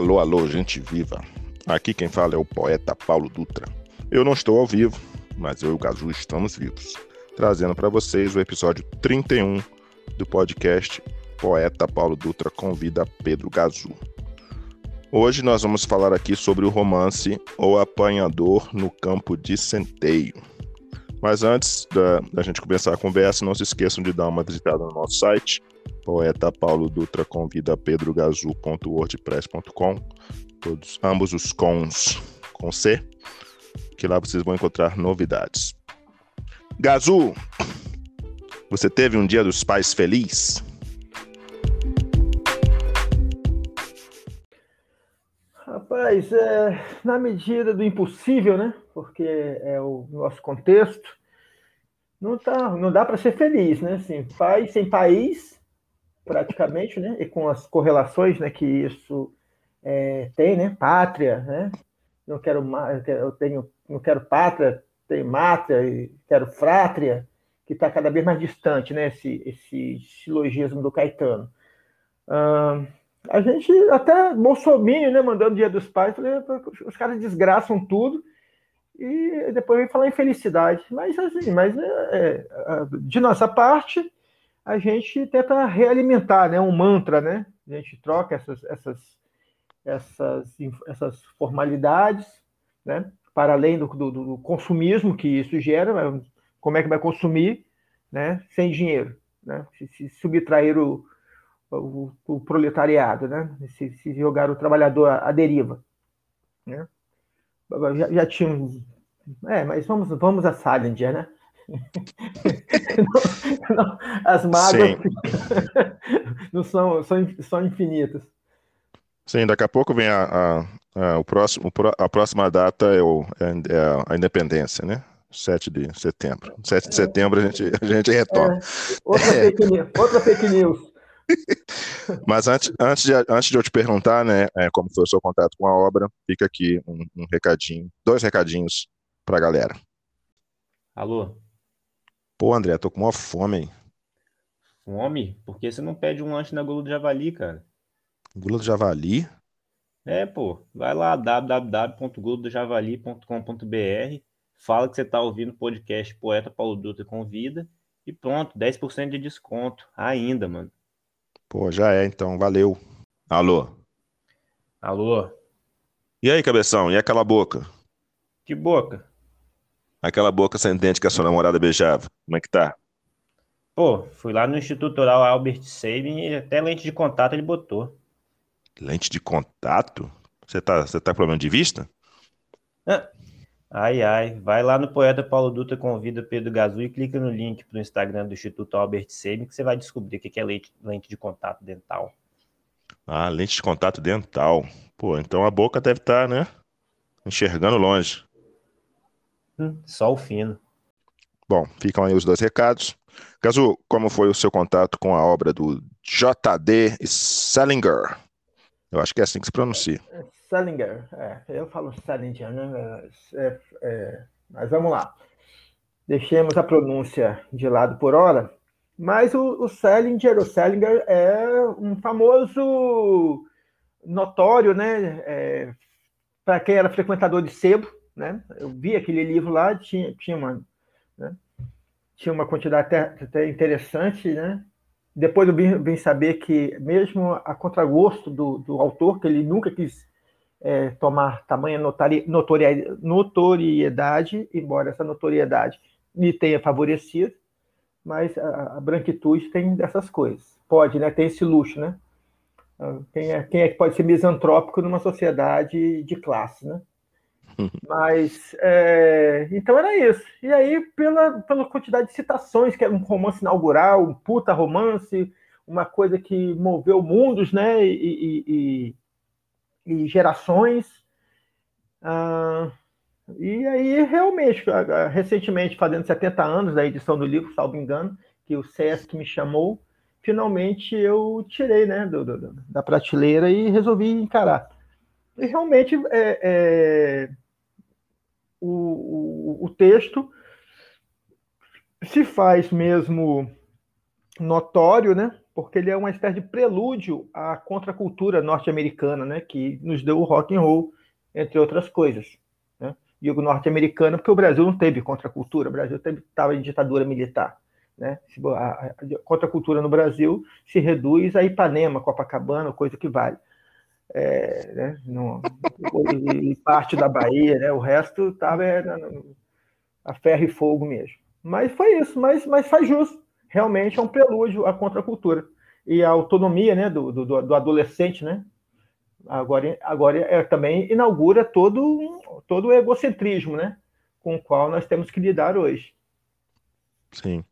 Alô, alô, gente viva. Aqui quem fala é o poeta Paulo Dutra. Eu não estou ao vivo, mas eu e o Gazu estamos vivos, trazendo para vocês o episódio 31 do podcast Poeta Paulo Dutra convida Pedro Gazu. Hoje nós vamos falar aqui sobre o romance O Apanhador no Campo de Centeio. Mas antes da, da gente começar a conversa, não se esqueçam de dar uma visitada no nosso site, poeta Paulo Dutra convida pedrogazu.wordpress.com, todos ambos os cons com C, que lá vocês vão encontrar novidades. Gazu, você teve um dia dos pais feliz? Rapaz, é, na medida do impossível, né? Porque é o nosso contexto, não, tá, não dá para ser feliz, né? Assim, país sem país, praticamente, né? E com as correlações, né? Que isso é, tem, né? Pátria, né? Não quero eu tenho, não quero pátria, tenho mátria, e quero frátria, que está cada vez mais distante, né? Esse, esse silogismo do Caetano. A gente até Bolsonaro, né? Mandando Dia dos Pais, falei, os caras desgraçam tudo e depois vem falar em felicidade. Mas assim, mas é, é, de nossa parte a gente tenta realimentar, né? Um mantra, né? A gente troca essas, essas, essas, essas formalidades, né? Para além do, do, do consumismo que isso gera, como é que vai consumir, né? Sem dinheiro, né? Se, se subtrair o, o, o, proletariado, né? Se, se, jogar o trabalhador à, deriva, né? Já, já tinha. É, mas vamos, vamos a Salinger, né? Não, as mágoas não são, são, são infinitas. Sim, daqui a pouco vem a, a, a o próximo, a próxima data é, o, é, é a independência, né? 7 de setembro. 7 de setembro a gente, a gente retoma. É, outra, é. Fake news, outra fake news. Mas antes, antes, de, antes de eu te perguntar, né, é, como foi o seu contato com a obra, fica aqui um, um recadinho, dois recadinhos para a galera. Alô? Pô, André, tô com uma fome, hein? Fome? Por que você não pede um lanche na Gula do Javali, cara? Gula do Javali? É, pô. Vai lá, www.guladojavali.com.br fala que você tá ouvindo o podcast Poeta Paulo Dutra Convida e pronto, 10% de desconto ainda, mano. Pô, já é, então, valeu. Alô? Alô? E aí, cabeção, e aquela boca? Que boca? Aquela boca sem dente que a sua namorada beijava. Como é que tá? Pô, fui lá no Instituto Oral Albert Sabin e até lente de contato ele botou. Lente de contato? Você tá, você tá com problema de vista? Ah, ai, ai. Vai lá no Poeta Paulo Dutra Convida Pedro Gazu e clica no link pro Instagram do Instituto Albert Sabin que você vai descobrir o que é lente, lente de contato dental. Ah, lente de contato dental. Pô, então a boca deve estar, tá, né? Enxergando longe. Só o fino. Bom, ficam aí os dois recados. Gazu, como foi o seu contato com a obra do J.D. Salinger? Eu acho que é assim que se pronuncia. Salinger, é, eu falo Salinger, né? É, é, mas vamos lá. Deixemos a pronúncia de lado por hora. Mas o, o Salinger, o Salinger é um famoso notório, né? É, Para quem era frequentador de sebo, né? Eu vi aquele livro lá, tinha, tinha uma, né? tinha uma quantidade até, até interessante, né? Depois eu vim, vim, saber que, mesmo a contragosto do, do autor, que ele nunca quis é, tomar tamanha notoriedade, notoriedade, embora essa notoriedade lhe tenha favorecido, mas a, a, branquitude tem dessas coisas. Pode, né? Tem esse luxo, né? Ah, quem é, quem é que pode ser misantrópico numa sociedade de classe, né? Mas, é, então era isso. E aí, pela, pela quantidade de citações, que era um romance inaugural, um puta romance, uma coisa que moveu mundos, né, e, e, e, e gerações. Ah, e aí, realmente, recentemente, fazendo 70 anos da edição do livro, salvo engano, que o Sesc me chamou, finalmente eu tirei, né, do, do, da prateleira e resolvi encarar. E realmente é, é o, o, o texto se faz mesmo notório, né? porque ele é uma espécie de prelúdio à contracultura norte-americana, né? Que nos deu o rock and roll, entre outras coisas. Né? Digo norte-americana porque o Brasil não teve contracultura, o Brasil estava em ditadura militar. Né? A, a contracultura no Brasil se reduz a Ipanema, Copacabana, coisa que vale. É, né? no, e parte da Bahia, né? o resto estava é, a ferro e fogo mesmo. Mas foi isso, mas, mas faz justo. Realmente é um prelúdio à contracultura. E a autonomia né, do, do, do adolescente, né? Agora, agora é, também inaugura todo, todo o egocentrismo né, com o qual nós temos que lidar hoje. Sim.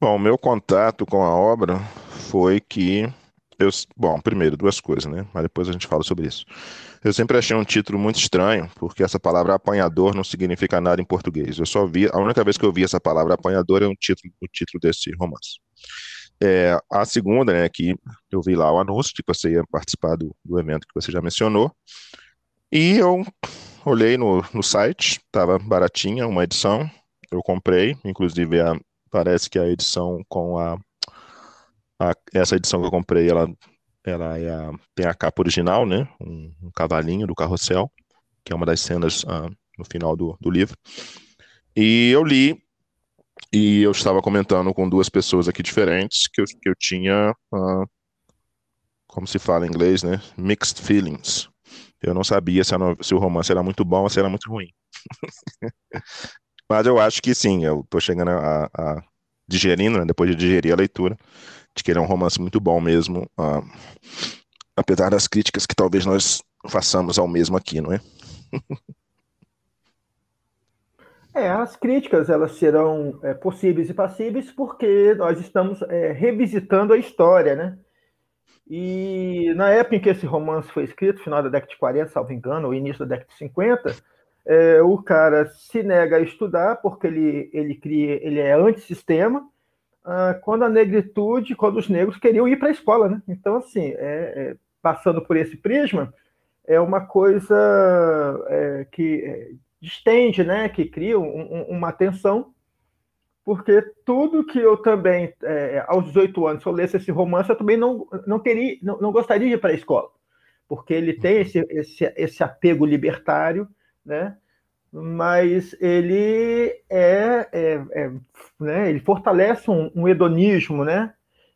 Bom, meu contato com a obra foi que eu, bom, primeiro duas coisas, né? Mas depois a gente fala sobre isso. Eu sempre achei um título muito estranho, porque essa palavra apanhador não significa nada em português. Eu só vi, a única vez que eu vi essa palavra apanhador é um título, o título desse romance. É, a segunda, né, que eu vi lá o anúncio de que você ia participar do, do evento que você já mencionou, e eu olhei no, no site, estava baratinha uma edição, eu comprei, inclusive a, parece que a edição com a, a, essa edição que eu comprei, ela, ela é a, tem a capa original, né? Um, um, cavalinho do carrossel, que é uma das cenas uh, no final do, do livro. E eu li e eu estava comentando com duas pessoas aqui diferentes que eu, que eu tinha, uh, como se fala em inglês, né? Mixed feelings. Eu não sabia se, se o romance era muito bom ou se era muito ruim. Mas eu acho que sim, eu estou chegando a, a digerindo, né, depois de digerir a leitura, de que ele é um romance muito bom mesmo, uh, apesar das críticas que talvez nós façamos ao mesmo aqui, não é? É, as críticas elas serão é, possíveis e passíveis porque nós estamos é, revisitando a história, né? E na época em que esse romance foi escrito, final da década de 40, salvo engano, ou início da década de 50, é, o cara se nega a estudar porque ele, ele, cria, ele é antissistema, ah, quando a negritude, quando os negros queriam ir para a escola. Né? Então, assim, é, é, passando por esse prisma, é uma coisa é, que é, distende, né? que cria um, um, uma tensão, porque tudo que eu também, é, aos 18 anos, se eu lesse esse romance, eu também não, não, teria, não, não gostaria de ir para a escola, porque ele tem esse, esse, esse apego libertário, né? Mas ele é, é, é né? ele fortalece um, um, hedonismo, né?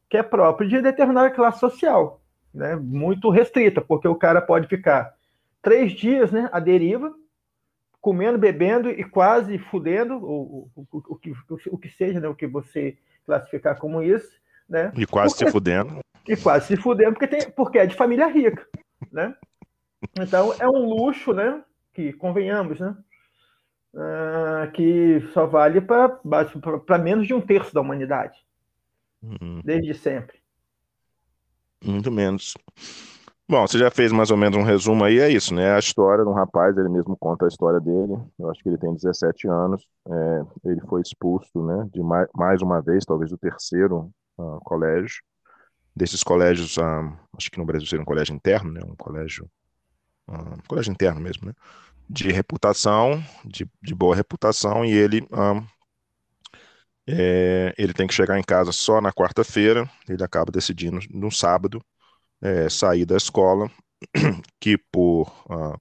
Que é próprio de determinada classe social, né? Muito restrita, porque o cara pode ficar três dias, né? À deriva, comendo, bebendo e quase fudendo, o, o, o, o, que, o que seja, né? O que você classificar como isso, né? E quase porque, se fudendo. E quase se fudendo, porque, tem, porque é de família rica, né? Então é um luxo, né? que, convenhamos, né? Uh, que só vale para menos de um terço da humanidade. Uhum. Desde sempre. Muito menos. Bom, você já fez mais ou menos um resumo aí, é isso, né? A história de um rapaz, ele mesmo conta a história dele. Eu acho que ele tem 17 anos. É, ele foi expulso, né? De mais, mais uma vez, talvez do terceiro uh, colégio. Desses colégios, uh, acho que no Brasil seria um colégio interno, né? Um colégio uh, colégio interno mesmo, né? De reputação, de, de boa reputação, e ele uh, é, ele tem que chegar em casa só na quarta-feira, ele acaba decidindo no sábado é, sair da escola, que por uh,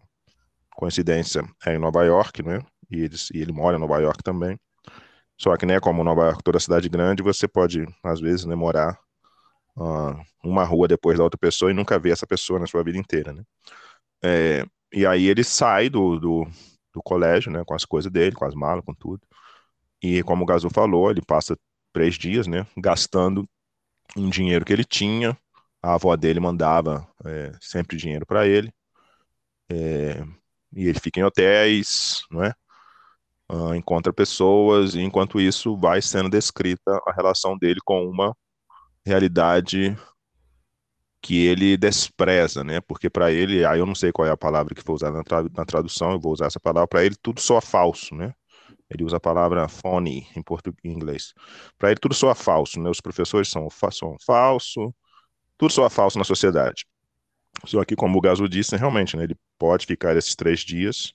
coincidência é em Nova York, né? E ele, e ele mora em Nova York também. Só que, né, como Nova York, toda cidade grande, você pode, às vezes, né, morar uh, uma rua depois da outra pessoa e nunca ver essa pessoa na sua vida inteira, né? É, e aí ele sai do, do, do, colégio, né, com as coisas dele, com as malas, com tudo. E como o Gazu falou, ele passa três dias, né, gastando um dinheiro que ele tinha. A avó dele mandava é, sempre dinheiro para ele. É, e ele fica em hotéis, não é? Uh, encontra pessoas, e enquanto isso vai sendo descrita a relação dele com uma realidade que ele despreza, né? Porque para ele, aí eu não sei qual é a palavra que foi usada na, tra na tradução, eu vou usar essa palavra, para ele tudo soa falso, né? Ele usa a palavra phony em português, em inglês. Para ele tudo soa falso, né? Os professores são, são falso, tudo soa falso na sociedade. Só que, como o Gaso disse, realmente, né, ele pode ficar esses três dias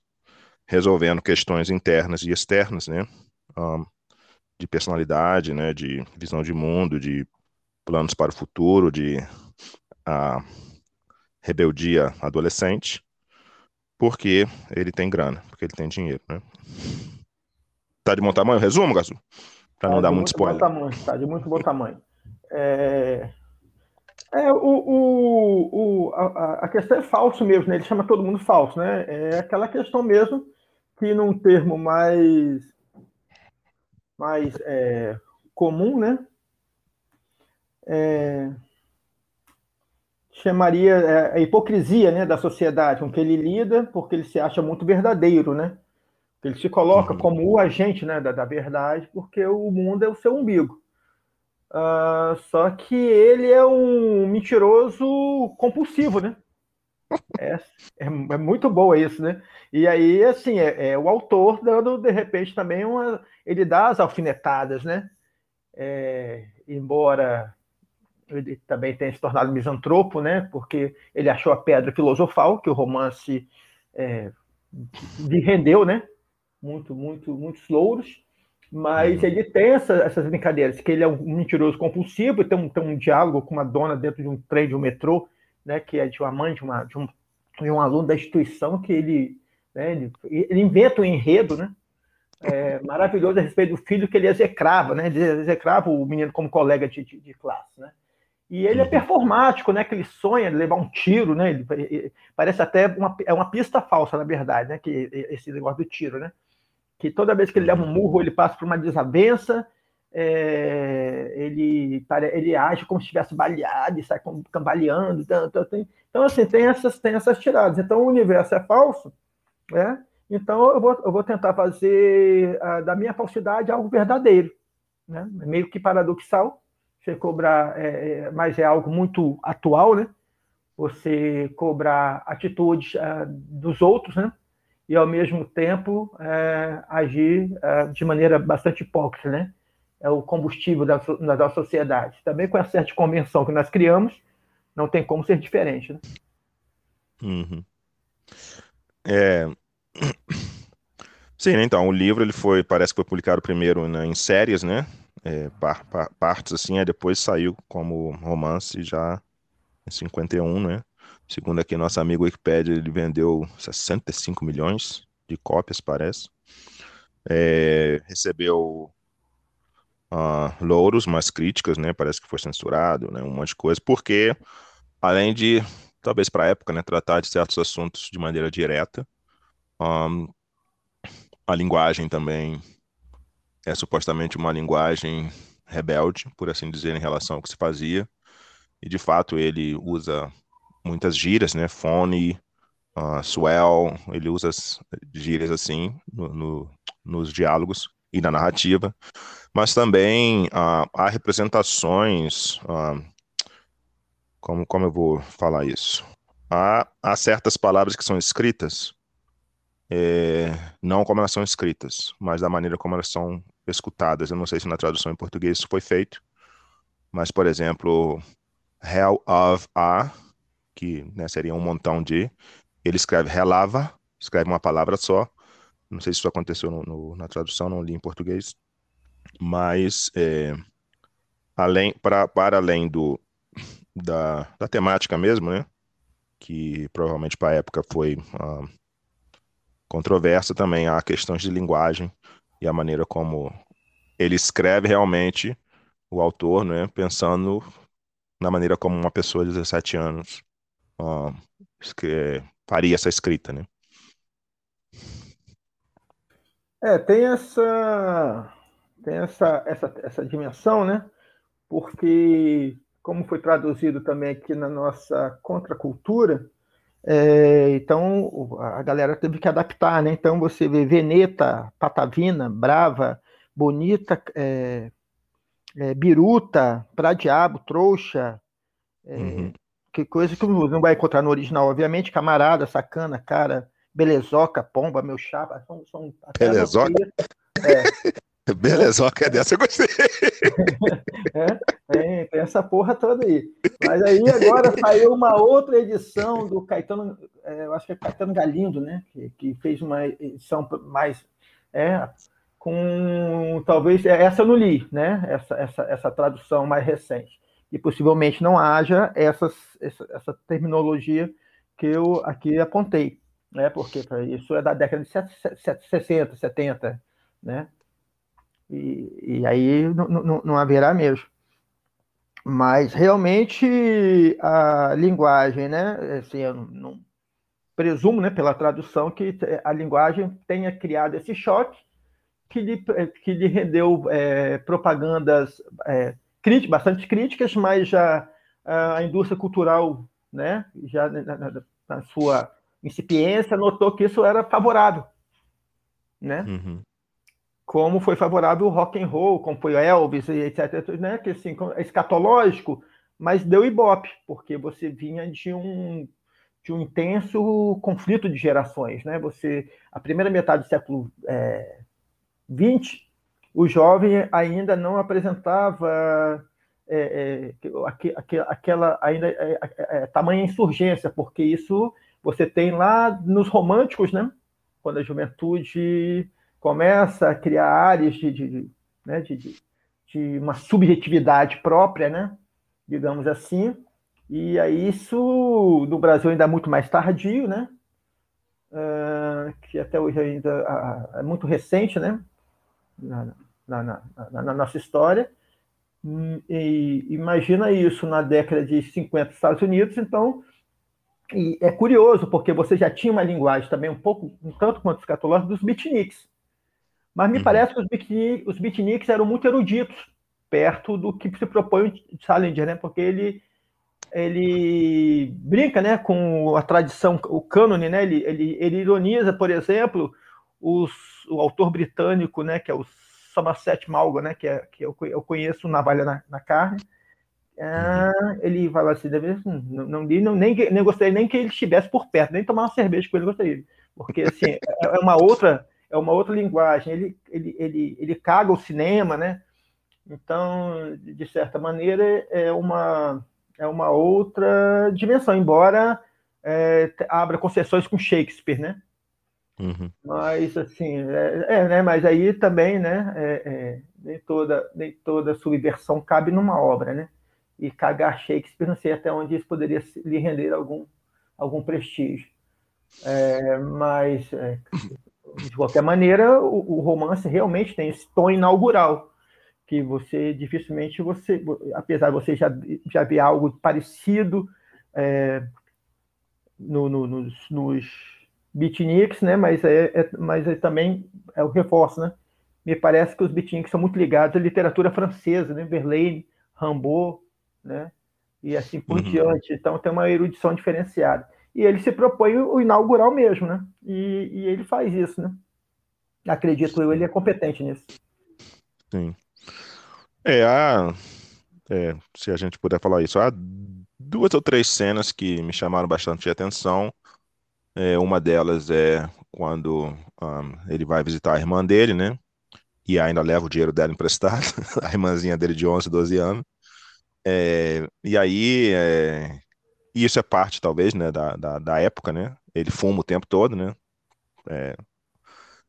resolvendo questões internas e externas, né? Um, de personalidade, né? De visão de mundo, de planos para o futuro, de a rebeldia adolescente, porque ele tem grana, porque ele tem dinheiro, né? Tá de bom tamanho resumo, Gazu? Para não tá dar muito, muito spoiler. Tamanho, tá de muito bom tamanho. É, é o, o, o a, a, questão é falso mesmo, né? Ele chama todo mundo falso, né? É aquela questão mesmo que num termo mais mais é, comum, né? É, chamaria é, a hipocrisia né, da sociedade com que ele lida, porque ele se acha muito verdadeiro, né? Ele se coloca uhum. como o agente né, da, da, verdade, porque o mundo é o seu umbigo. Uh, só que ele é um mentiroso compulsivo, né? É, é, é, muito boa isso, né? E aí, assim, é, é, o autor dando, de repente, também uma. Ele dá as alfinetadas, né? É, embora ele também tenha se tornado misantropo, né? Porque ele achou a pedra filosofal, que o romance é, lhe rendeu, né? Muito, muito, muitos louros. Mas uhum. ele tem essa, essas brincadeiras, que ele é um mentiroso compulsivo, tem um, tem um diálogo com uma dona dentro de um trem, de um metrô, né? Que é de uma mãe, de, uma, de, um, de um aluno da instituição, que ele, né, ele, ele inventa um enredo, né? É, maravilhoso a respeito do filho que ele execrava, né? Ele execrava o menino como colega de, de, de classe, né? E ele é uhum. performático, né? Que ele sonha de levar um tiro, né? Ele, ele, parece até uma, é uma pista falsa, na verdade, né? Que esse negócio do tiro, né? Que toda vez que ele leva um murro, ele passa por uma desavença, é, ele, ele age como se estivesse baleado e sai cambaleando. Então, então, então, assim, tem essas, tem essas tiradas. Então, o universo é falso, né? Então, eu vou, eu vou tentar fazer a, da minha falsidade algo verdadeiro, né? Meio que paradoxal, você cobrar, é, é, mas é algo muito atual, né? Você cobrar atitudes é, dos outros, né? E ao mesmo tempo é, agir é, de maneira bastante hipócrita, né? É o combustível da, da sociedade. Também com a certa convenção que nós criamos, não tem como ser diferente, né? Uhum. É... Sim, né? então, o livro ele foi, parece que foi publicado primeiro né, em séries, né? É, par, par, partes assim, aí depois saiu como romance já em 51, né? Segundo aqui nosso amigo Wikipedia, ele vendeu 65 milhões de cópias, parece. É, recebeu uh, louros, mas críticas, né? Parece que foi censurado, né? Um monte de coisa, porque além de, talvez para a época, né, tratar de certos assuntos de maneira direta, um, a linguagem também é supostamente uma linguagem rebelde, por assim dizer, em relação ao que se fazia. E de fato ele usa muitas gírias, né? Fone, uh, swell, ele usa as gírias assim no, no, nos diálogos e na narrativa. Mas também uh, há representações. Uh, como, como eu vou falar isso? Há, há certas palavras que são escritas é, não como elas são escritas, mas da maneira como elas são escutadas. Eu não sei se na tradução em português isso foi feito, mas, por exemplo, Hell of A, que né, seria um montão de, ele escreve relava, escreve uma palavra só. Não sei se isso aconteceu no, no, na tradução, não li em português, mas é, além, para, para além do, da, da temática mesmo, né? Que provavelmente para a época foi uh, controversa também há questões de linguagem e a maneira como ele escreve realmente o autor, né, pensando na maneira como uma pessoa de 17 anos uh, faria essa escrita, né? É, tem essa tem essa, essa, essa dimensão, né? Porque como foi traduzido também aqui na nossa contracultura, é, então a galera teve que adaptar, né? Então você vê Veneta, Patavina, Brava, Bonita, é, é, Biruta, Pra Diabo, Trouxa, é, uhum. que coisa que não vai encontrar no original, obviamente, Camarada, Sacana, Cara, Belezoca, Pomba, Meu Chapa, são... são Belezoca? É. Belezoca é dessa, eu gostei. é, tem, tem, essa porra toda aí. Mas aí agora saiu uma outra edição do Caetano, é, eu acho que é Caetano Galindo, né? Que, que fez uma edição mais. É, com talvez. É, essa eu não li, né? Essa, essa, essa tradução mais recente. e possivelmente não haja essas, essa, essa terminologia que eu aqui apontei, né? Porque isso é da década de 60, 70, né? E, e aí não, não, não haverá mesmo. Mas realmente a linguagem, né? Assim, eu não, presumo, né, pela tradução, que a linguagem tenha criado esse choque que lhe, que lhe rendeu é, propagandas é, críticas, bastante críticas, mas já a indústria cultural, né, já na, na sua incipiência, notou que isso era favorável, né? Uhum. Como foi favorável o rock and roll, como foi o Elvis, etc, né? Que assim, é escatológico, mas deu ibope, porque você vinha de um de um intenso conflito de gerações, né? Você, a primeira metade do século é, 20, o jovem ainda não apresentava é, é, aquela ainda é, é, é, tamanha insurgência, porque isso você tem lá nos românticos, né? Quando a juventude começa a criar áreas de, de, né? de, de uma subjetividade própria, né? digamos assim, e aí isso no Brasil ainda é muito mais tardio, né? Uh, que até hoje ainda é muito recente, né? Na, na, na, na nossa história. E imagina isso na década de 50 nos Estados Unidos, então e é curioso, porque você já tinha uma linguagem também um pouco, um tanto quanto escatológica, dos beatniks. Mas me uhum. parece que os, beatniks, os beatniks eram muito eruditos, perto do que se propõe o Salinger, né? Porque ele ele brinca né, com a tradição, o cânone, né, ele, ele, ele ironiza, por exemplo, os, o autor britânico, né, que é o Somerset Maugham, né, que, é, que eu, eu conheço Navalha na, na Carne, ah, ele fala assim, deve, não, não, não, nem, nem gostaria nem que ele estivesse por perto, nem tomar uma cerveja com ele gostaria, porque assim, é, é uma outra é uma outra linguagem, ele, ele, ele, ele caga o cinema, né, então, de certa maneira, é uma é uma outra dimensão, embora é, abra concessões com Shakespeare, né? Uhum. Mas assim, é, é, né? Mas aí também, né? É, é, nem toda nem toda subversão cabe numa obra, né? E cagar Shakespeare, não sei até onde isso poderia lhe render algum algum prestígio. É, mas é, de qualquer maneira, o, o romance realmente tem esse tom inaugural que você dificilmente você, apesar de você já, já ver algo parecido é, no, no, nos, nos beatniks, né? Mas é, é, mas é também é o reforço, né? Me parece que os beatniks são muito ligados à literatura francesa, né? Verlaine, Rimbaud, né? E assim por uhum. diante. Então tem uma erudição diferenciada. E ele se propõe o inaugural mesmo, né? E, e ele faz isso, né? Acredito eu, ele é competente nisso. Sim. É, há, é, se a gente puder falar isso, há duas ou três cenas que me chamaram bastante atenção. É, uma delas é quando um, ele vai visitar a irmã dele, né? E ainda leva o dinheiro dela emprestado, a irmãzinha dele de 11, 12 anos. É, e aí, é, isso é parte, talvez, né, da, da, da, época, né? Ele fuma o tempo todo, né? É,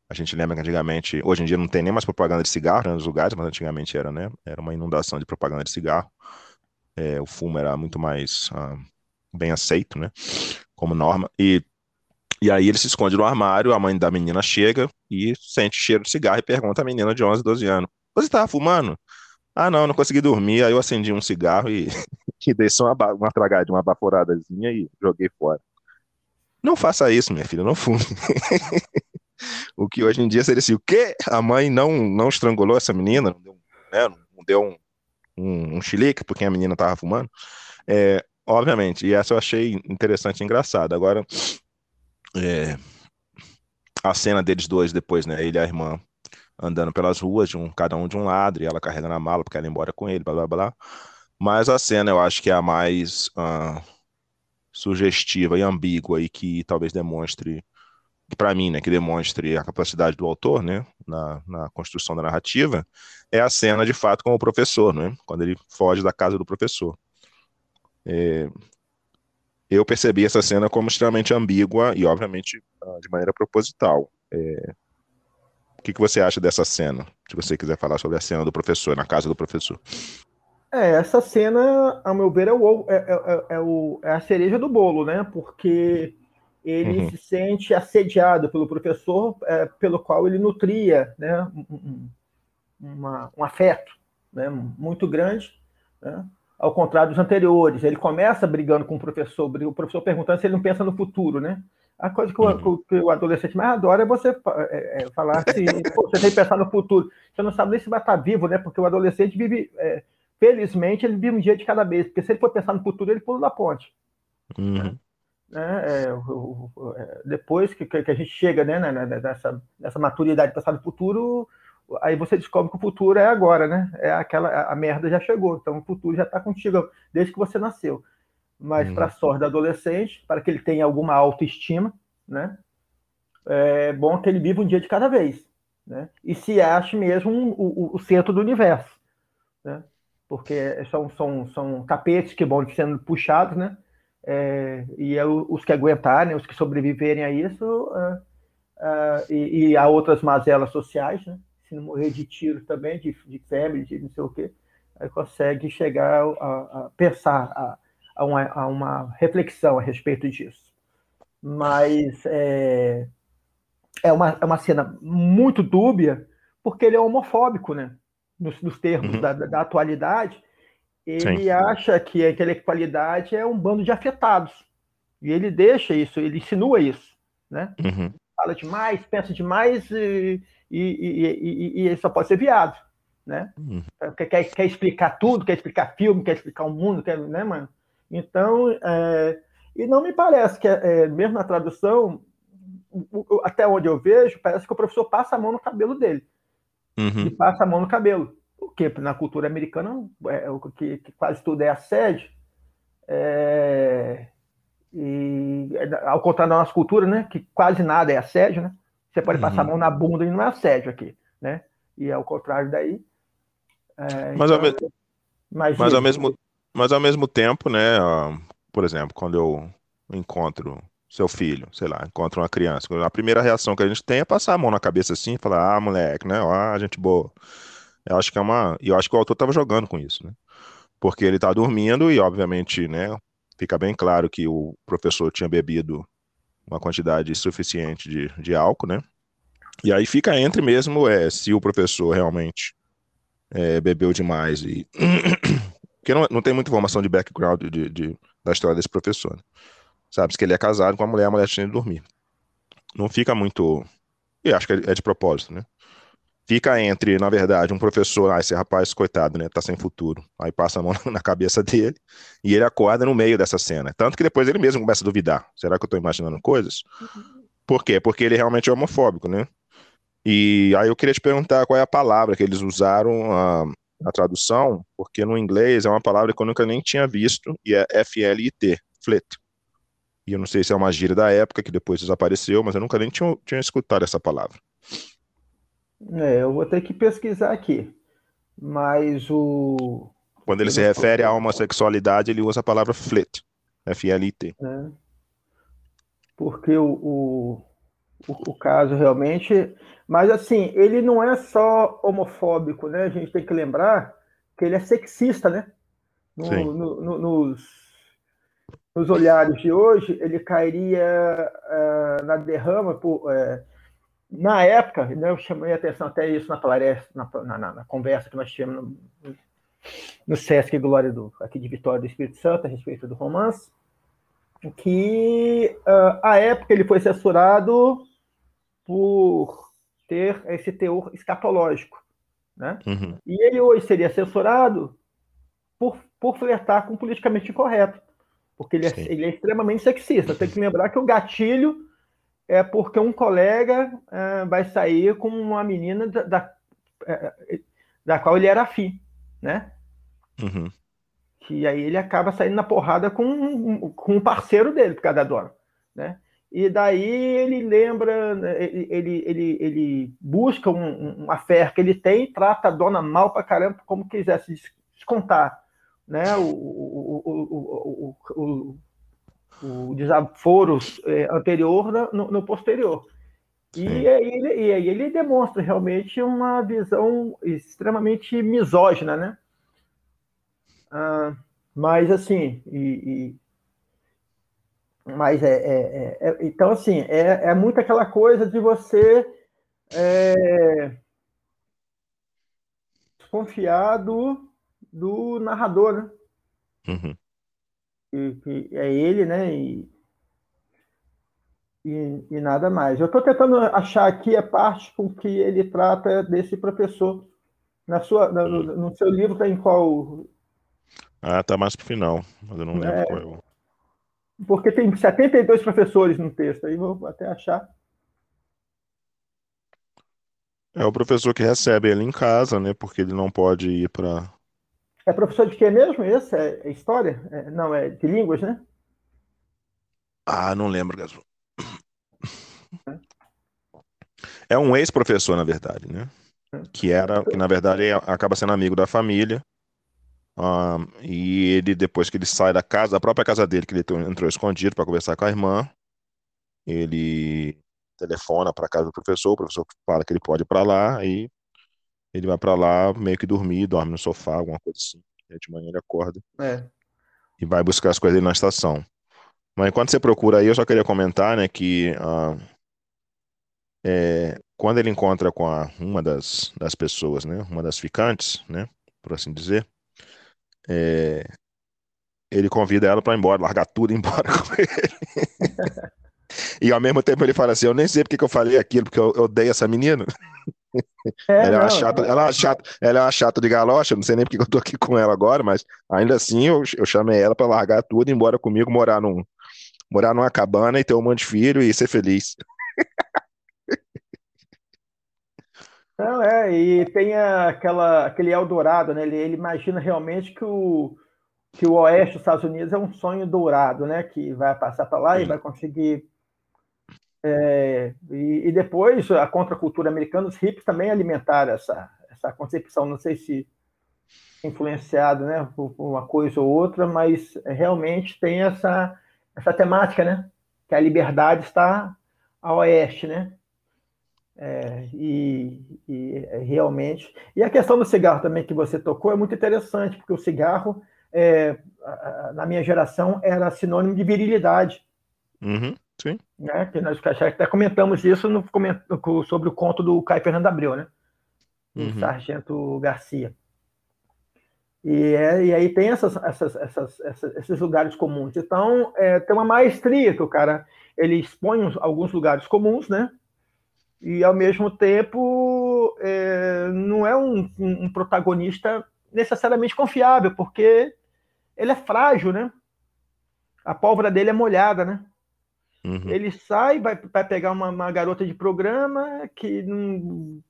a gente lembra que antigamente, hoje em dia não tem nem mais propaganda de cigarro né, nos lugares, mas antigamente era, né? Era uma inundação de propaganda de cigarro. É, o fumo era muito mais ah, bem aceito, né? Como norma. E, e aí ele se esconde no armário, a mãe da menina chega e sente cheiro de cigarro e pergunta à menina de 11, 12 anos: Você estava fumando? Ah, não, não consegui dormir. Aí eu acendi um cigarro e, e dei só uma, uma tragadinha, uma baforadazinha e joguei fora. Não faça isso, minha filha, não fume. O que hoje em dia seria assim, o quê? A mãe não, não estrangulou essa menina, não deu, né, não deu um, um, um porque a menina estava fumando. É, obviamente, e essa eu achei interessante e engraçada. Agora, é, a cena deles dois depois, né, ele e a irmã andando pelas ruas, de um, cada um de um lado, e ela carregando a mala porque ela ia embora com ele, blá blá blá. Mas a cena eu acho que é a mais uh, sugestiva e ambígua e que talvez demonstre para mim, né, que demonstre a capacidade do autor, né, na, na, construção da narrativa, é a cena de fato com o professor, né, quando ele foge da casa do professor. É, eu percebi essa cena como extremamente ambígua e, obviamente, de maneira proposital. É, o que, que você acha dessa cena? Se você quiser falar sobre a cena do professor, na casa do professor. É, essa cena, ao meu ver, é, o, é, é, é, o, é a cereja do bolo, né? Porque ele uhum. se sente assediado pelo professor, é, pelo qual ele nutria né? um, uma, um afeto né? muito grande, né? ao contrário dos anteriores. Ele começa brigando com o professor, o professor perguntando se ele não pensa no futuro, né? A coisa que, uhum. o, que o, adolescente mais adora é você é, é, falar assim, você tem que pensar no futuro. Você não sabe nem se vai estar vivo, né? Porque o adolescente vive, é, felizmente, ele vive um dia de cada vez. Porque se ele for pensar no futuro, ele pula da ponte. Uhum. Né? É, o, o, é, depois que, que, a gente chega né, nessa, nessa maturidade de pensar no futuro, aí você descobre que o futuro é agora, né? É aquela, a merda já chegou, então o futuro já está contigo desde que você nasceu mas para a uhum. sorte do adolescente, para que ele tenha alguma autoestima, né? É bom que ele viva um dia de cada vez, né? E se ache mesmo um, o, o, centro do universo, né? Porque são, são, são tapetes que vão sendo puxados, né? É, e é os que aguentarem, os que sobreviverem a isso, é, é, e, e, a outras mazelas sociais, né? Se não morrer de tiro também, de, de febre, de não sei o quê, aí consegue chegar a, a pensar, a, a uma, a uma reflexão a respeito disso. Mas é, é, uma, é uma cena muito dúbia, porque ele é homofóbico, né? Nos, nos termos uhum. da, da, atualidade, ele Sim. acha que a intelectualidade é um bando de afetados. E ele deixa isso, ele insinua isso, né? Uhum. Fala demais, pensa demais e, e, e, e, e só pode ser viado, né? Uhum. Quer, quer, explicar tudo, quer explicar filme, quer explicar o mundo, quer, né, mano? Então, é, e não me parece que, é, mesmo na tradução, até onde eu vejo, parece que o professor passa a mão no cabelo dele. Uhum. E passa a mão no cabelo. Porque na cultura americana, é, o que, que, quase tudo é assédio. É, e ao contrário da nossa cultura, né, que quase nada é assédio, né? Você pode uhum. passar a uhum. mão na bunda e não é assédio aqui, né? E ao contrário daí. É, mas, então, ao me... mas ao mesmo mas ao mesmo tempo, né, por exemplo, quando eu encontro seu filho, sei lá, encontro uma criança, a primeira reação que a gente tem é passar a mão na cabeça assim e falar, ah, moleque, né, ah, gente boa. Eu acho que é uma, e eu acho que o autor estava jogando com isso, né? Porque ele está dormindo e, obviamente, né, fica bem claro que o professor tinha bebido uma quantidade suficiente de, de álcool, né? E aí fica entre mesmo é, se o professor realmente é, bebeu demais e Porque não, não tem muita informação de background de, de da história desse professor. Né? Sabe que ele é casado com a mulher, a mulher tinha de dormir. Não fica muito. E acho que é de propósito, né? Fica entre, na verdade, um professor, ah, esse rapaz, coitado, né? Tá sem futuro. Aí passa a mão na cabeça dele e ele acorda no meio dessa cena. Tanto que depois ele mesmo começa a duvidar. Será que eu tô imaginando coisas? Por quê? Porque ele realmente é homofóbico, né? E aí eu queria te perguntar qual é a palavra que eles usaram uh, a tradução, porque no inglês é uma palavra que eu nunca nem tinha visto, e é F-L-I-T, flit. E eu não sei se é uma gíria da época que depois desapareceu, mas eu nunca nem tinha, tinha escutado essa palavra. É, eu vou ter que pesquisar aqui. Mas o. Quando ele se refere à homossexualidade, ele usa a palavra flit. F-L-I-T. É. Porque o, o, o, o caso realmente mas, assim, ele não é só homofóbico, né? A gente tem que lembrar que ele é sexista, né? No, no, no, nos, nos olhares de hoje, ele cairia uh, na derrama por. Uh, na época, né, eu chamei a atenção até isso na palestra, na, na, na conversa que nós tivemos no, no Sesc Glória do, aqui de Vitória do Espírito Santo a respeito do romance, que uh, à época ele foi censurado por ter esse teor escatológico. Né? Uhum. E ele hoje seria censurado por, por flertar com o politicamente incorreto, porque ele é, ele é, extremamente sexista. Tem que lembrar que o gatilho é porque um colega é, vai sair com uma menina da, da, é, da, qual ele era afim, né? Uhum. Que aí ele acaba saindo na porrada com, com um parceiro dele, por causa da dona, né? e daí ele lembra, né, ele, ele, ele, ele busca um, uma fé que ele tem, trata a dona mal para caramba, como quisesse descontar né, o, o, o, o, o desaforo é, anterior no, no posterior. E aí, ele, e aí ele demonstra realmente uma visão extremamente misógina, né? Ah, mas assim, e, e mas é, é, é, é, então assim é, é muito aquela coisa de você é, desconfiar do, do narrador, né? Uhum. Que é ele, né? E, e, e nada mais. Eu estou tentando achar aqui a parte com que ele trata desse professor. Na sua, no, no seu livro tem qual? Ah, tá mais pro final, mas eu não lembro é, qual é o. Porque tem 72 professores no texto, aí vou até achar. É o professor que recebe ele em casa, né? Porque ele não pode ir para. É professor de quê mesmo? Esse é, é história? É, não, é de línguas, né? Ah, não lembro, Gasol. É um ex-professor, na verdade, né? Que era, que na verdade acaba sendo amigo da família. Um, e ele, depois que ele sai da casa, da própria casa dele, que ele entrou escondido para conversar com a irmã, ele telefona para casa do professor, o professor fala que ele pode ir para lá, e ele vai para lá meio que dormir, dorme no sofá, alguma coisa assim. Aí de manhã ele acorda é. e vai buscar as coisas dele na estação. Mas enquanto você procura aí, eu só queria comentar, né, que uh, é, quando ele encontra com a, uma das, das pessoas, né, uma das ficantes, né, por assim dizer, é, ele convida ela para ir embora, largar tudo e ir embora com ele. e ao mesmo tempo ele fala assim: Eu nem sei porque que eu falei aquilo, porque eu, eu odeio essa menina. É, ela, é uma chata, ela, é uma chata, ela é uma chata de galocha, não sei nem porque eu tô aqui com ela agora, mas ainda assim eu, eu chamei ela para largar tudo e ir embora comigo, morar num, morar numa cabana e ter um monte de filho e ser feliz. Não, é, e tem aquela, aquele Eldorado, né? Ele, ele imagina realmente que o, que o oeste dos Estados Unidos é um sonho dourado, né? Que vai passar para lá Sim. e vai conseguir. É, e, e, depois a contracultura americana, os hippies também alimentaram essa, essa concepção. Não sei se influenciado, né, por, uma coisa ou outra, mas realmente tem essa essa temática, né? Que a liberdade está a oeste, né? É, e, e, realmente. E a questão do cigarro também que você tocou é muito interessante, porque o cigarro, é, na minha geração, era sinônimo de virilidade. Uhum, sim. Né? Que nós até comentamos isso no, sobre o conto do Caio Fernando Abreu, né? Uhum. Sargento Garcia. E, é, e aí tem essas, essas, essas, esses lugares comuns. Então, é, tem uma maestria que o cara ele expõe alguns lugares comuns, né? E ao mesmo tempo é, não é um, um, protagonista necessariamente confiável, porque ele é frágil, né? A pólvora dele é molhada, né? Uhum. Ele sai, vai, vai pegar uma, uma, garota de programa que não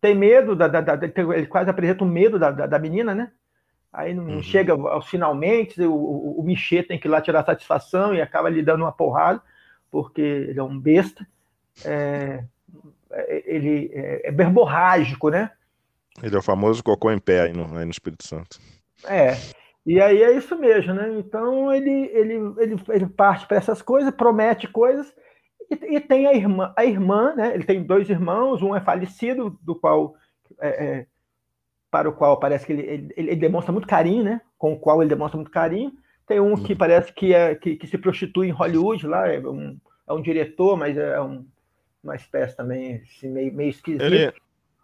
tem medo, da, da, da, ele quase apresenta o um medo da, da, menina, né? aí não uhum. chega aos finalmente, o, o, o Michê tem que ir lá tirar satisfação e acaba lhe dando uma porrada, porque ele é um besta. É, é ele é, é verborrágico, né? Ele é o famoso cocô em pé aí no, aí no Espírito Santo. É, e aí é isso mesmo, né? Então ele, ele, ele, ele parte para essas coisas, promete coisas, e, e, tem a irmã, a irmã, né? Ele tem dois irmãos, um é falecido, do qual é, é, para o qual parece que ele, ele, ele, demonstra muito carinho, né? Com o qual ele demonstra muito carinho. Tem um que parece que, é, que, que se prostitui em Hollywood lá, é um, é um diretor, mas é um, uma espécie também assim, meio, meio esquisito. Ele,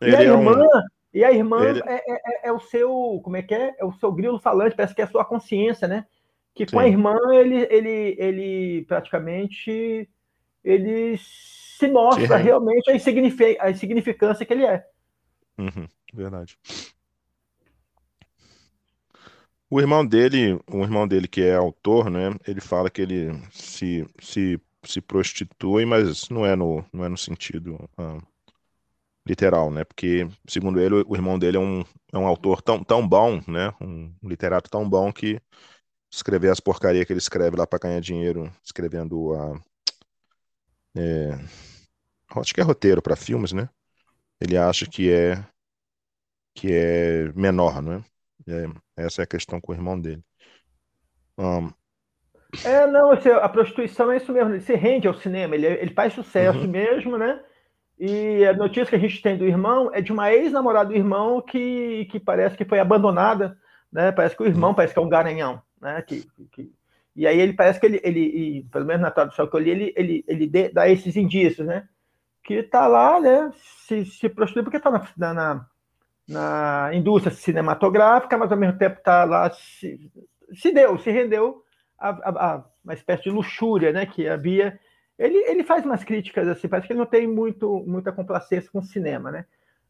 ele e a irmã, é um... e a irmã ele... é, é, é, o seu, como é que é? É o seu grilo falante, parece que é a sua consciência, né? Que com Sim. a irmã ele, ele, ele praticamente ele se mostra Sim. realmente a, a insignificância que ele é. Uhum, verdade. O irmão dele, o irmão dele que é autor, né? Ele fala que ele se, se, se prostitui, mas não é no, não é no sentido uh, literal, né? Porque, segundo ele, o irmão dele é um, é um autor tão, tão bom, né? Um literato tão bom que escrever as porcarias que ele escreve lá para ganhar dinheiro, escrevendo a. É, acho que é roteiro para filmes, né? Ele acha que é que é menor, não é? É, essa é a questão com o irmão dele. Um... É, não, assim, a prostituição é isso mesmo, ele se rende ao cinema, ele, ele faz sucesso uhum. mesmo, né? E a notícia que a gente tem do irmão é de uma ex-namorada do irmão que, que parece que foi abandonada né? Parece que o irmão parece que é um garanhão, né? Que, que, e aí ele parece que ele, ele pelo menos na tradução que eu li, ele, ele, ele dá esses indícios, né? Que está lá, né? Se, se prostitui porque está na, na, na, indústria cinematográfica, mas ao mesmo tempo está lá, se, se deu, se rendeu a, a, a, uma espécie de luxúria, né? Que havia. Ele, ele faz umas críticas assim, parece que ele não tem muito, muita complacência com o cinema, né?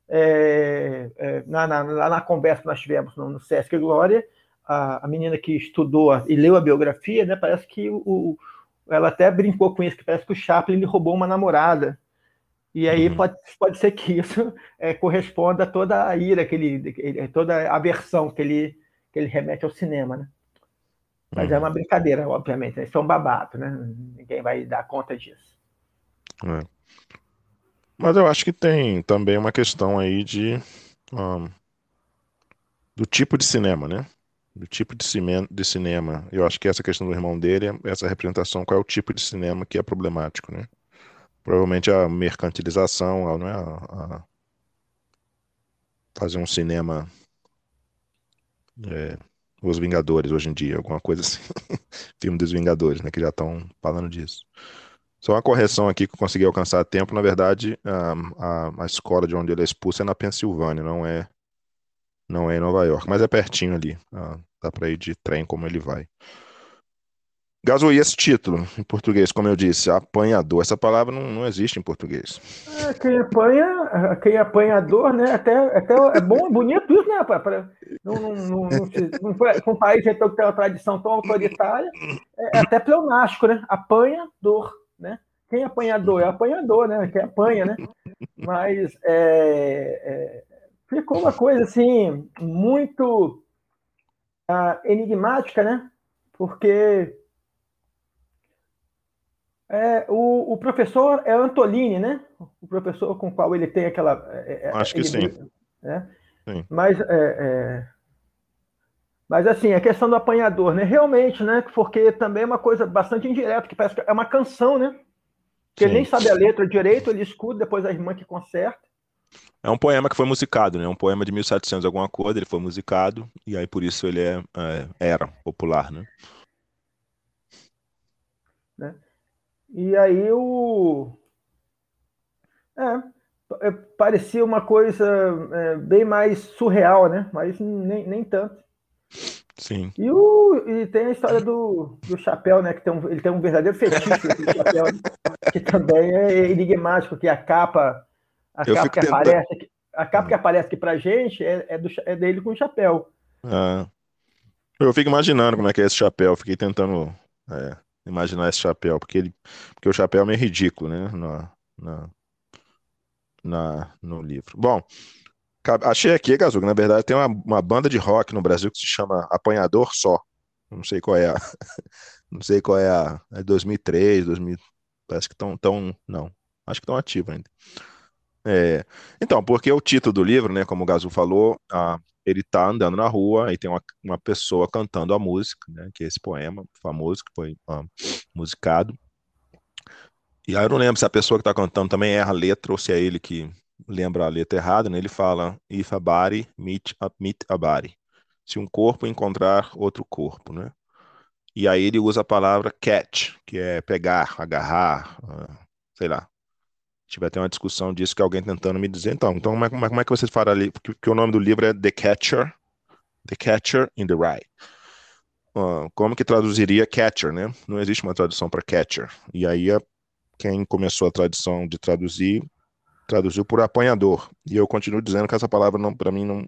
É, é, na, na, na, conversa que nós tivemos no, no Sesc Glória, a, a, menina que estudou e leu a biografia, né, parece que o, ela até brincou com isso, que parece que o Chaplin lhe roubou uma namorada. E aí uhum. pode, pode ser que isso é, corresponda a toda a ira que ele, toda a aversão que ele, que ele remete ao cinema, né? Mas é uhum. é uma brincadeira, obviamente. Né? Isso é um babado, né? Ninguém vai dar conta disso. É. Mas eu acho que tem também uma questão aí de um, do tipo de cinema, né? do tipo de, cime- de cinema. Eu acho que essa questão do irmão dele, essa representação, qual é o tipo de cinema que é problemático, né? Provavelmente a mercantilização, a, não é? A, a fazer um cinema é, Os Vingadores hoje em dia, alguma coisa assim. Filme dos Vingadores, né? Que já estão falando disso. Só uma correção aqui que eu consegui alcançar a tempo. Na verdade, a, a, a escola de onde ele é expulso é na Pensilvânia, não é, não é em Nova York, mas é pertinho ali. Ah, Dá para ir de trem como ele vai. Gaso, e esse título, em português, como eu disse, apanhador, essa palavra não, não existe em português. É, quem apanha, quem é apanhador, né? Até, até é bom, bonito isso, né? Pra, não, não, não, não, um país que tem uma tradição tão autoritária, é, é até pleonástico, né? Apanhador, né? Quem é apanhador? É apanhador, né? Quem apanha, né? Mas é, é, ficou uma coisa assim, muito uh, enigmática, né? Porque é, o, o, professor é Antolini, né? O professor com o qual ele tem aquela. É, é Acho que sim. Né? Sim. Mas, é, é, mas assim, a questão do apanhador, né? Realmente, né? Porque também é uma coisa bastante indireta, que parece que é uma canção, né? Que ele nem sabe a letra direito, ele escuta, depois a irmã que conserta. É um poema que foi musicado, né? Um poema de 1700 alguma coisa, ele foi musicado e aí por isso ele é, é era popular, né? né? E aí o é, é parecia uma coisa é, bem mais surreal, né? Mas nem, nem tanto. Sim. E, o, e tem a história do, do chapéu, né? Que tem um, ele tem um verdadeiro fetiche chapéu, né? que também é enigmático, que a capa a eu capa, que tentando... aparece, aqui, a capa que aparece aqui pra gente é, é, do, é dele com chapéu. Ah. Eu fico imaginando como é que é esse chapéu. Fiquei tentando é, imaginar esse chapéu, porque, ele, porque o chapéu é meio ridículo, né? Na, na, na no livro. Bom, achei aqui, Gazu, que na verdade tem uma, uma banda de rock no Brasil que se chama Apanhador Só. Não sei qual é a. Não sei qual é a. É 2003, 2000. Parece que estão. Tão, não, acho que estão ativos ainda. É, então, porque o título do livro, né, como o Gazu falou, ah, ele está andando na rua e tem uma, uma pessoa cantando a música, né, que é esse poema famoso que foi ah, musicado. E aí eu não lembro se a pessoa que está cantando também erra a letra ou se é ele que lembra a letra errada, né? Ele fala if a body meet a, meet a body. Se um corpo encontrar outro corpo, né? E aí ele usa a palavra catch, que é pegar, agarrar, uh, sei lá, tive até uma discussão disso que alguém tentando me dizer, então, então como é, como é que vocês falam ali? Porque, porque, o nome do livro é The Catcher, The Catcher in the Rye. Uh, como que traduziria catcher, né? Não existe uma tradução para catcher. E aí a, quem começou a tradição de traduzir traduziu por apanhador. E eu continuo dizendo que essa palavra não para mim não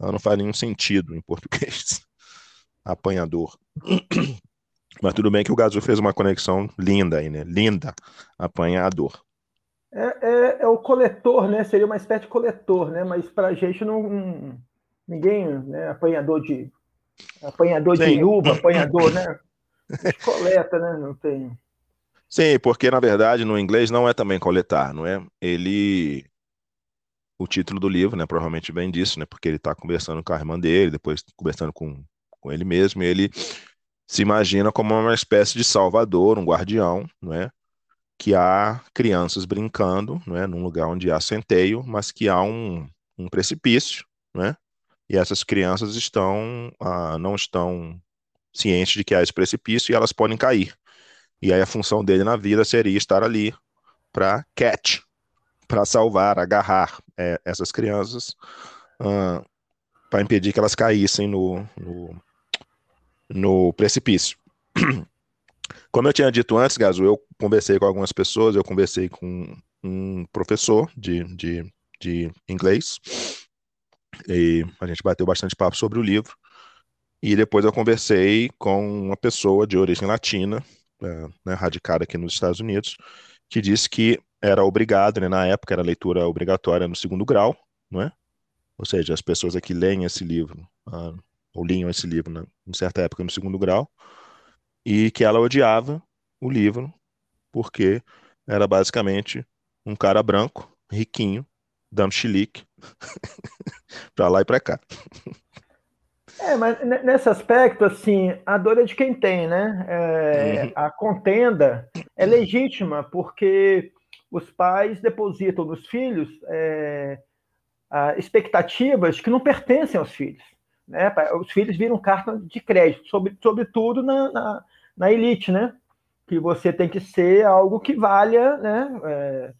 não faz nenhum sentido em português. apanhador. Mas tudo bem que o Gazu fez uma conexão linda aí, né? Linda. Apanhador. É, é, é, o coletor, né? Seria uma espécie de coletor, né? Mas para a gente não, ninguém, né? Apanhador de apanhador Sim. de uva, apanhador, né? coleta, né? Não tem. Sim, porque na verdade no inglês não é também coletar, não é? Ele o título do livro, né? Provavelmente vem disso, né? Porque ele está conversando com a irmã dele, depois conversando com, com ele mesmo, e ele se imagina como uma espécie de salvador, um guardião, não é? que há crianças brincando, não é, num lugar onde há centeio, mas que há um, um precipício, não é? e essas crianças estão ah, não estão cientes de que há esse precipício e elas podem cair. E aí a função dele na vida seria estar ali para catch, para salvar, agarrar é, essas crianças, uh, para impedir que elas caíssem no, no, no precipício. Como eu tinha dito antes, Gaso, eu conversei com algumas pessoas, eu conversei com um professor de, de, de inglês, e a gente bateu bastante papo sobre o livro. E depois eu conversei com uma pessoa de origem latina, né, radicada aqui nos Estados Unidos, que disse que era obrigado, né, na época era leitura obrigatória no segundo grau, não é? Ou seja, as pessoas aqui leem esse livro, ah, ou liam esse livro né, em certa época no segundo grau, e que ela odiava o livro porque era basicamente um cara branco, riquinho, dando chilique para lá e para cá. É, mas nesse aspecto, assim, a dor é de quem tem, né? É, uhum. A contenda é legítima, porque os pais depositam nos filhos é, expectativas que não pertencem aos filhos. Né? Os filhos viram carta de crédito, sobre, sobretudo na, na, na elite, né? Que você tem que ser algo que valha, né? É,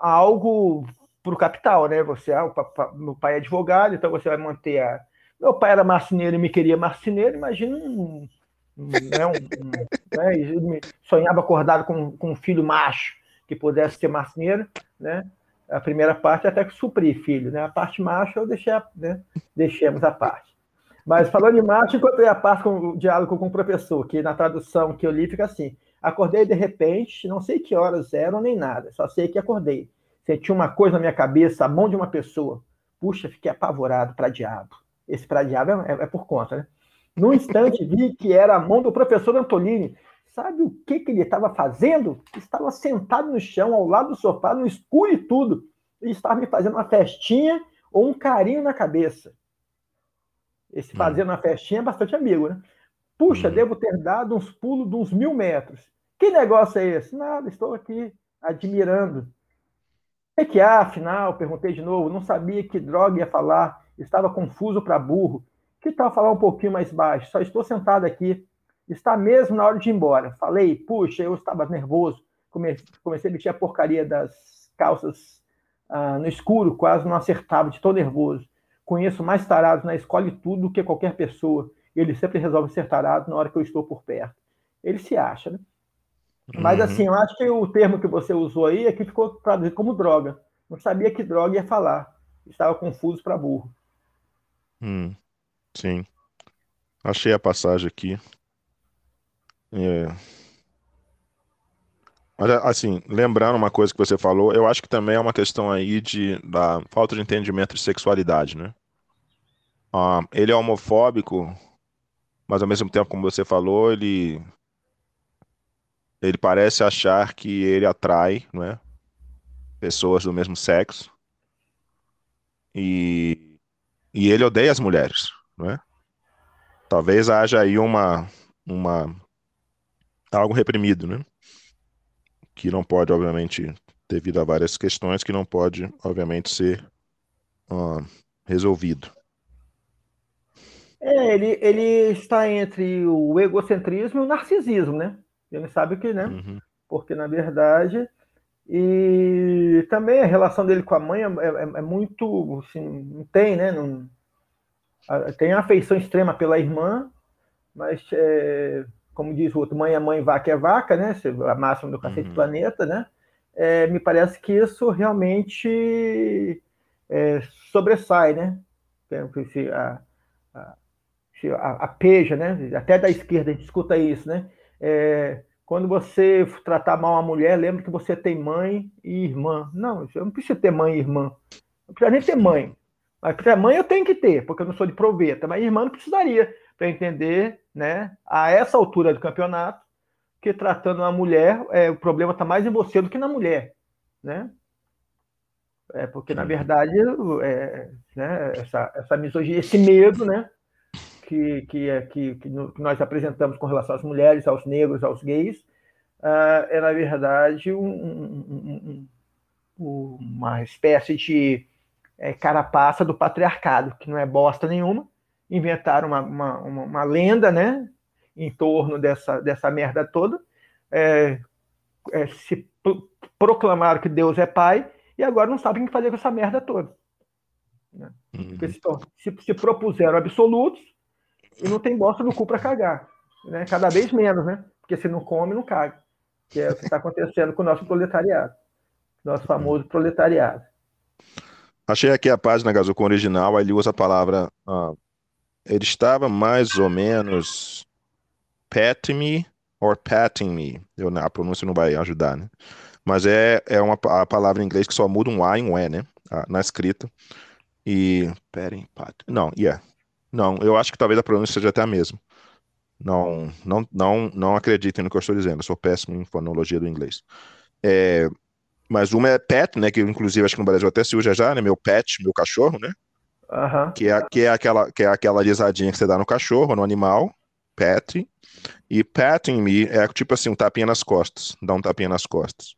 algo para o capital, né? Você, ah, o, meu pai é advogado, então você vai manter a. Meu pai era marceneiro e me queria marceneiro, imagina um. né, um, né, sonhava acordado com, com um filho macho que pudesse ser marceneiro, né? A primeira parte até que suprir filho, né? A parte macho eu deixei, né? deixemos a parte. Mas falando em macho, encontrei a parte com o diálogo com o professor, que na tradução que eu li fica assim: acordei de repente, não sei que horas eram nem nada, só sei que acordei. Senti uma coisa na minha cabeça, a mão de uma pessoa. Puxa, fiquei apavorado para diabo. Esse para diabo é, é, por conta, né? No instante vi que era a mão do professor Antolini, Sabe o que, que ele estava fazendo? Estava sentado no chão, ao lado do sofá, no escuro e tudo. Ele estava me fazendo uma festinha ou um carinho na cabeça. Esse hum. fazer uma festinha é bastante amigo, né? Puxa, hum. devo ter dado uns pulos de uns mil metros. Que negócio é esse? Nada, estou aqui admirando. O que há, afinal? Perguntei de novo. Não sabia que droga ia falar. Estava confuso para burro. Que tal falar um pouquinho mais baixo? Só estou sentado aqui está mesmo na hora de ir embora. Falei, puxa, eu estava nervoso, comecei a vestir a porcaria das calças ah, no escuro, quase não acertava, de tão nervoso. Conheço mais tarados na escola e tudo do que qualquer pessoa. Ele sempre resolve ser tarado na hora que eu estou por perto. Ele se acha, né? Mas uhum. assim, eu acho que o termo que você usou aí aqui ficou traduzido como droga. Não sabia que droga ia falar. Estava confuso para burro. Hum, sim. Achei a passagem aqui. É. Olha, assim, lembrando uma coisa que você falou, eu acho que também é uma questão aí de da falta de entendimento de sexualidade, né? Ah, ele é homofóbico, mas ao mesmo tempo, como você falou, ele ele parece achar que ele atrai, não é? Pessoas do mesmo sexo. E, e ele odeia as mulheres, não é? Talvez haja aí uma, uma algo reprimido, né? Que não pode, obviamente, devido a várias questões, que não pode, obviamente, ser uh, resolvido. É, ele, ele está entre o egocentrismo e o narcisismo, né? Ele sabe que, né? Uhum. Porque, na verdade, e também a relação dele com a mãe é, é, é muito, assim, não tem, né? Não, tem afeição extrema pela irmã, mas é, como diz o outro, mãe é mãe, vaca é vaca, né? A máxima do cacete uhum. planeta, né? É, me parece que isso realmente é, sobressai, né? A, a, a, a, peja, né? Até da esquerda a gente escuta isso, né? É, quando você tratar mal uma mulher, lembra que você tem mãe e irmã. Não, eu não preciso ter mãe e irmã. Não precisa nem ter mãe. Mas para mãe eu tenho que ter, porque eu não sou de proveta. Mas irmã não precisaria para entender, né, a essa altura do campeonato, que tratando uma mulher, é, o problema está mais em você do que na mulher, né? É porque na verdade é, né, essa, essa misoginia, esse medo, né, que, que, é, que, que, nós apresentamos com relação às mulheres, aos negros, aos gays, uh, é na verdade um, um, um, uma espécie de é, carapaça do patriarcado, que não é bosta nenhuma. Inventaram uma, uma, uma, uma lenda, né? Em torno dessa, dessa merda toda. É, é, se proclamaram que Deus é pai e agora não sabem o que fazer com essa merda toda. Né? Uhum. Se, se, propuseram absolutos e não tem bosta no cu para cagar. Né? Cada vez menos, né? Porque se não come, não caga. Que é o que está acontecendo com o nosso proletariado. Nosso famoso proletariado. Achei aqui a página Gazuca original, aí ele usa a palavra. Uh, ele estava mais ou menos patting me or patting me. Eu, a pronúncia não vai ajudar, né? Mas é, é uma a palavra em inglês que só muda um A em um E, né? Na escrita. E. Patting, pat. Não, yeah. Não, eu acho que talvez a pronúncia seja até a mesma. Não, não, não, não acreditem no que eu estou dizendo. Eu sou péssimo em fonologia do inglês. É, mas uma é pet, né? Que inclusive acho que no Brasil até se usa já, né? Meu pet, meu cachorro, né? Uhum. Que, é, que, é aquela, que é aquela risadinha que você dá no cachorro, no animal, pet. E patting me é tipo assim, um tapinha nas costas, dá um tapinha nas costas.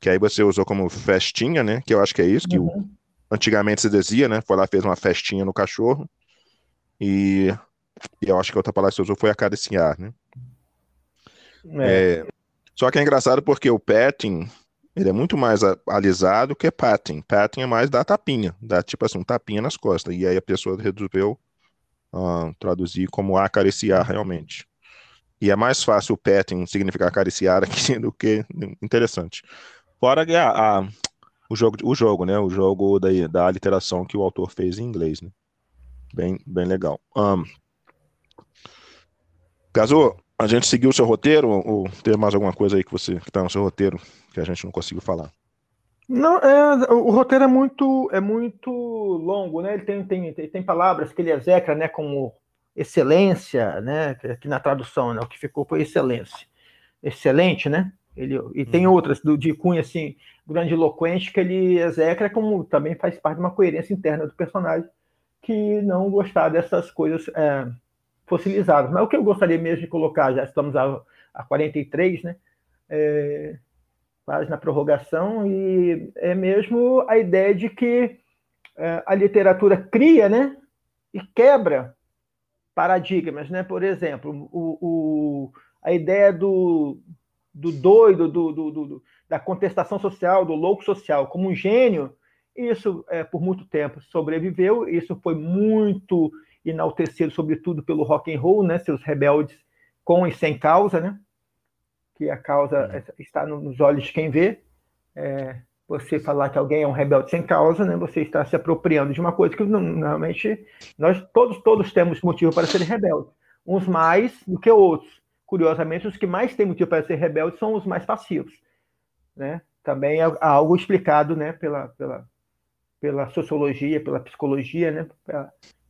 Que aí você usou como festinha, né? Que eu acho que é isso, que uhum. antigamente se dizia, né? Foi lá, fez uma festinha no cachorro. E, e eu acho que a outra palavra que você usou foi acariciar, né? É. É, só que é engraçado porque o petting ele é muito mais alisado que patting. Patting é mais dar tapinha, dá tipo assim, um tapinha nas costas. E aí a pessoa resolveu uh, traduzir como acariciar realmente. E é mais fácil o petting significar acariciar aqui do que interessante. Fora a, a, o jogo, o jogo, né? O jogo da, da literação que o autor fez em inglês, né? Bem, bem legal. Um, Caso a gente seguiu o seu roteiro ou tem mais alguma coisa aí que você que está no seu roteiro que a gente não conseguiu falar? Não, é, o roteiro é muito é muito longo, né? Ele tem, tem, tem palavras que ele execra, né? Como excelência, né? Aqui na tradução, né? O que ficou foi excelência, excelente, né? Ele, e tem uhum. outras do, de cunho assim grandiloquente que ele execra, como também faz parte de uma coerência interna do personagem que não gostar dessas coisas é, fossilizadas. Mas o que eu gostaria mesmo de colocar, já estamos a, a 43, né? É, quase na prorrogação, e é mesmo a ideia de que é, a literatura cria né, e quebra paradigmas. Né? Por exemplo, o, o a ideia do, do doido, do, do, do, da contestação social, do louco social, como um gênio, isso é, por muito tempo sobreviveu, isso foi muito enaltecido, sobretudo pelo rock and roll, né? seus rebeldes com e sem causa, né? que a causa uhum. está nos olhos de quem vê. É, você falar que alguém é um rebelde sem causa, né? Você está se apropriando de uma coisa que normalmente nós todos todos temos motivo para ser rebeldes, uns mais do que outros. Curiosamente, os que mais têm motivo para ser rebeldes são os mais passivos, né? Também é algo explicado, né? Pela pela pela sociologia, pela psicologia, né?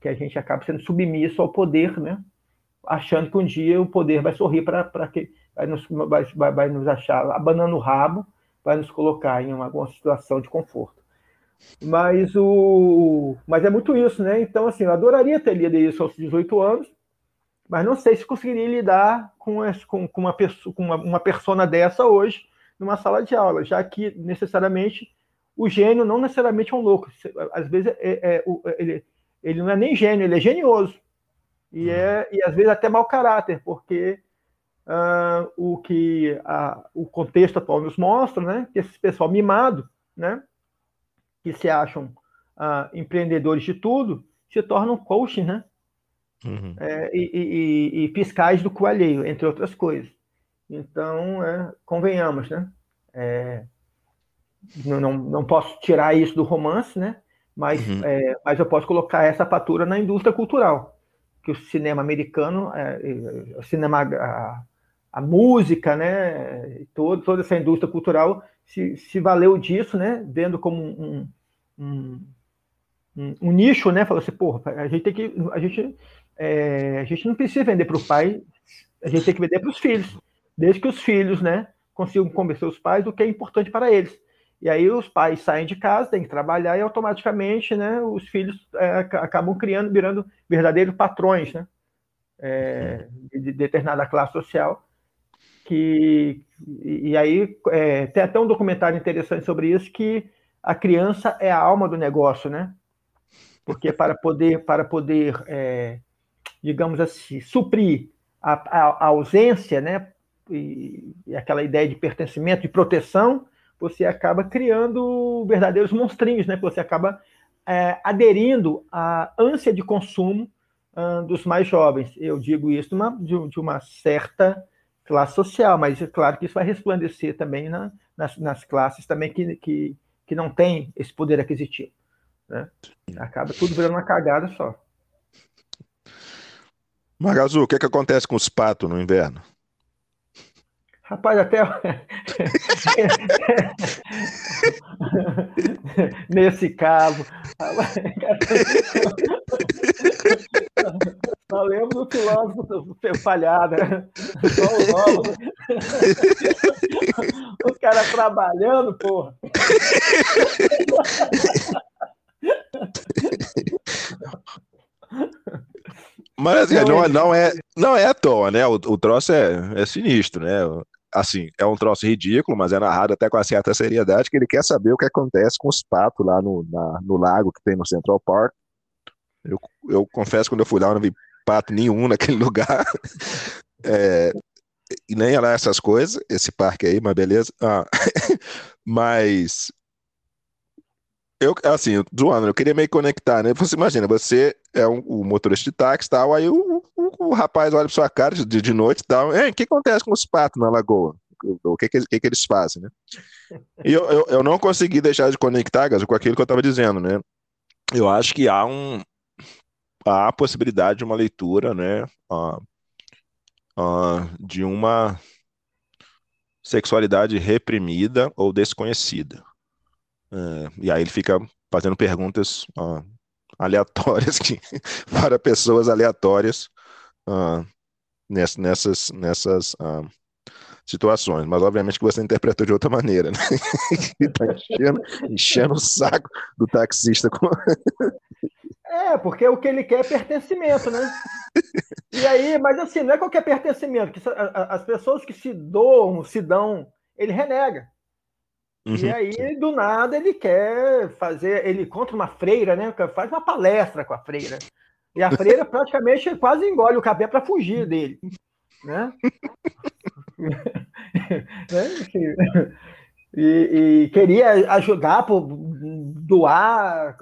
que a gente acaba sendo submisso ao poder, né? Achando que um dia o poder vai sorrir para que vai nos, vai, vai, nos achar abanando o rabo, vai nos colocar em uma, alguma situação de conforto. Mas, o, mas é muito isso, né? Então, assim, eu adoraria ter lido isso aos 18 anos, mas não sei se conseguiria lidar com, com, com, uma, pessoa, com uma, uma persona dessa hoje numa sala de aula, já que necessariamente o gênio não necessariamente é um louco. Às vezes é, é, ele, ele não é nem gênio, ele é genioso. E, é, e às vezes até mau caráter, porque uh, o que a, o contexto atual nos mostra, né, que esse pessoal mimado, né, que se acham uh, empreendedores de tudo, se tornam coaching, né, uhum. é, e, e, e, fiscais do coalheio, entre outras coisas. Então, é, convenhamos, né, é, não, não posso tirar isso do romance, né, mas, uhum. é, mas eu posso colocar essa fatura na indústria cultural, que o cinema americano, é, o cinema a, a música, né, todo, toda essa indústria cultural se, se valeu disso, né, vendo como um, um, um, um nicho, né, falou assim, porra, a gente tem que, a gente, é, a gente não precisa vender para o pai, a gente tem que vender para os filhos, desde que os filhos, né, consigam convencer os pais do que é importante para eles. E aí os pais saem de casa, têm que trabalhar e automaticamente, né, os filhos é, acabam criando, virando verdadeiros patrões, né, é, de determinada classe social que e, aí é, tem até um documentário interessante sobre isso que a criança é a alma do negócio, né? porque para poder, para poder é, digamos assim, suprir a, a, a ausência, né, e, e, aquela ideia de pertencimento, de proteção, você acaba criando verdadeiros monstrinhos, né? Você acaba é, aderindo à ânsia de consumo uh, dos mais jovens. Eu digo isso uma, de, de, uma certa classe social, mas é claro que isso vai resplandecer também na, nas, nas, classes também que, que, que não têm esse poder aquisitivo. Né? Acaba tudo virando uma cagada só. Magazu, o que, é que acontece com os patos no inverno? Rapaz, até nesse cabo. Só lembro do filósofo falhado, né? Só o O cara trabalhando, porra. Mas assim, não, não, é, não é à toa, né? O, o troço é, é sinistro, né? Assim, é um troço ridículo, mas é narrado até com uma certa seriedade, que ele quer saber o que acontece com os patos lá no, na, no lago que tem no Central Park. Eu, eu confesso, quando eu fui lá, eu não vi pato nenhum naquele lugar. É, e nem lá essas coisas, esse parque aí, mas beleza. Ah, mas eu, assim, zoando, eu queria meio conectar, né? Você imagina, você é um, um motorista de táxi e tal, aí o, o, o, rapaz olha pra sua cara de, de noite e tal, o que acontece com os patos na lagoa? O que que, que, eles fazem, né? E eu, eu, eu, não consegui deixar de conectar, Gaso, com aquilo que eu estava dizendo, né? Eu acho que há um há a possibilidade de uma leitura, né? Uh, uh, de uma sexualidade reprimida ou desconhecida. É, e aí ele fica fazendo perguntas uh, aleatórias que, para pessoas aleatórias uh, nessas, nessas uh, situações. Mas obviamente que você interpretou de outra maneira, né? Está enchendo, enchendo o saco do taxista. Com... É, porque o que ele quer é pertencimento, né? E aí, mas assim, não é qualquer pertencimento, que as pessoas que se doam, se dão, ele renega. Uhum, e aí, sim. do nada, ele quer fazer. Ele contra uma freira, né? Faz uma palestra com a freira. E a freira praticamente quase engole o cabelo para fugir dele. Né? né? E, e, queria ajudar, por doar.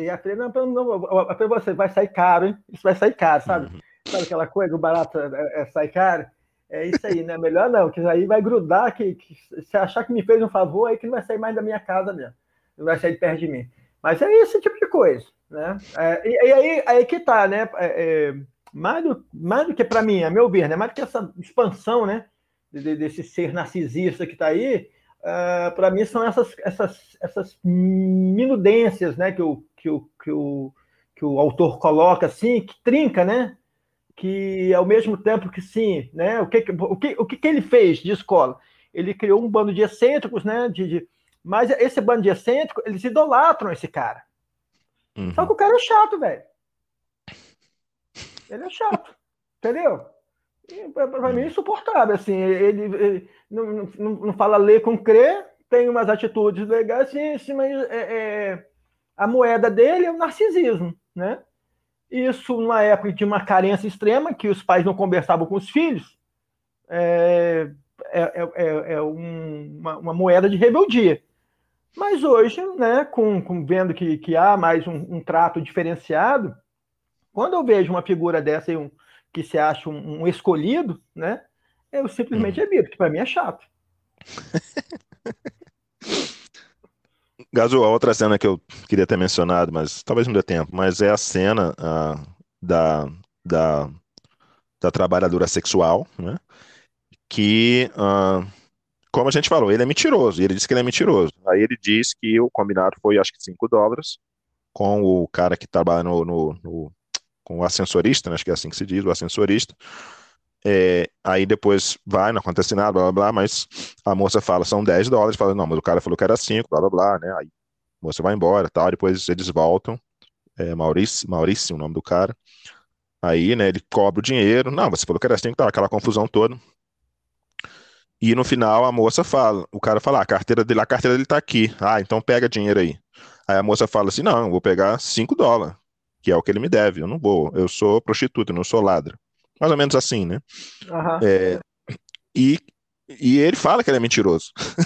E a freira, não, não, você vai sair caro, hein? Isso vai sair caro, sabe? Uhum. Sabe aquela coisa, o barato é, é sai caro? É isso aí, né? Melhor não, que aí vai grudar, que, que se achar que me fez um favor, aí que não vai sair mais da minha casa mesmo. Não vai sair de perto de mim. Mas é esse tipo de coisa, né? É, e, e, aí, aí que tá, né? É, é mais, do, mais do que para mim, a meu ver, né? Mais do que essa expansão, né? De, desse ser narcisista que está aí, uh, é, para mim são essas, essas, essas minudências, né? Que o, que, o, que, o, que o autor coloca assim, que trinca, né? que ao mesmo tempo que sim, né? O que, o que, o que ele fez de escola? Ele criou um bando de excêntricos, né? De, de... Mas esse bando de excêntricos, eles idolatram esse cara. Uhum. Só que o cara é chato, velho. Ele é chato, entendeu? Para mim é insuportável, assim, ele, ele não, não, não, fala ler com crer, tem umas atitudes legais, sim, mas é, é, a moeda dele é o narcisismo, né? Isso numa época de uma carência extrema, que os pais não conversavam com os filhos, é, é, é, é, é um, uma, uma, moeda de rebeldia. Mas hoje, né, com, com vendo que, que há mais um, um, trato diferenciado, quando eu vejo uma figura dessa um, que se acha um, um escolhido, né, eu simplesmente hum. evito, que para mim é chato. Gazu, a outra cena que eu queria ter mencionado, mas talvez não dê tempo, mas é a cena uh, da, da, da trabalhadora sexual, né? Que, uh, como a gente falou, ele é mentiroso, e ele disse que ele é mentiroso. Aí ele diz que o combinado foi, acho que 5 dólares, com o cara que trabalha no, no, no, com o ascensorista, né? acho que é assim que se diz, o ascensorista, é, aí depois vai, não acontece nada, blá blá blá, mas a moça fala, são 10 dólares, fala, não, mas o cara falou que era 5, blá blá blá, né? Aí a moça vai embora tal, depois eles voltam, é, Maurício, Maurício, o nome do cara. Aí, né, ele cobra o dinheiro, não, você falou que era 5, tá, aquela confusão toda. E no final a moça fala, o cara fala, ah, a carteira dele, a carteira dele tá aqui. Ah, então pega dinheiro aí. Aí a moça fala assim, não, eu vou pegar 5 dólares. que é o que ele me deve. Eu não vou, eu sou prostituta, não sou ladra. Mais ou menos assim, né? Aham. É, e, e ele fala que ele é mentiroso.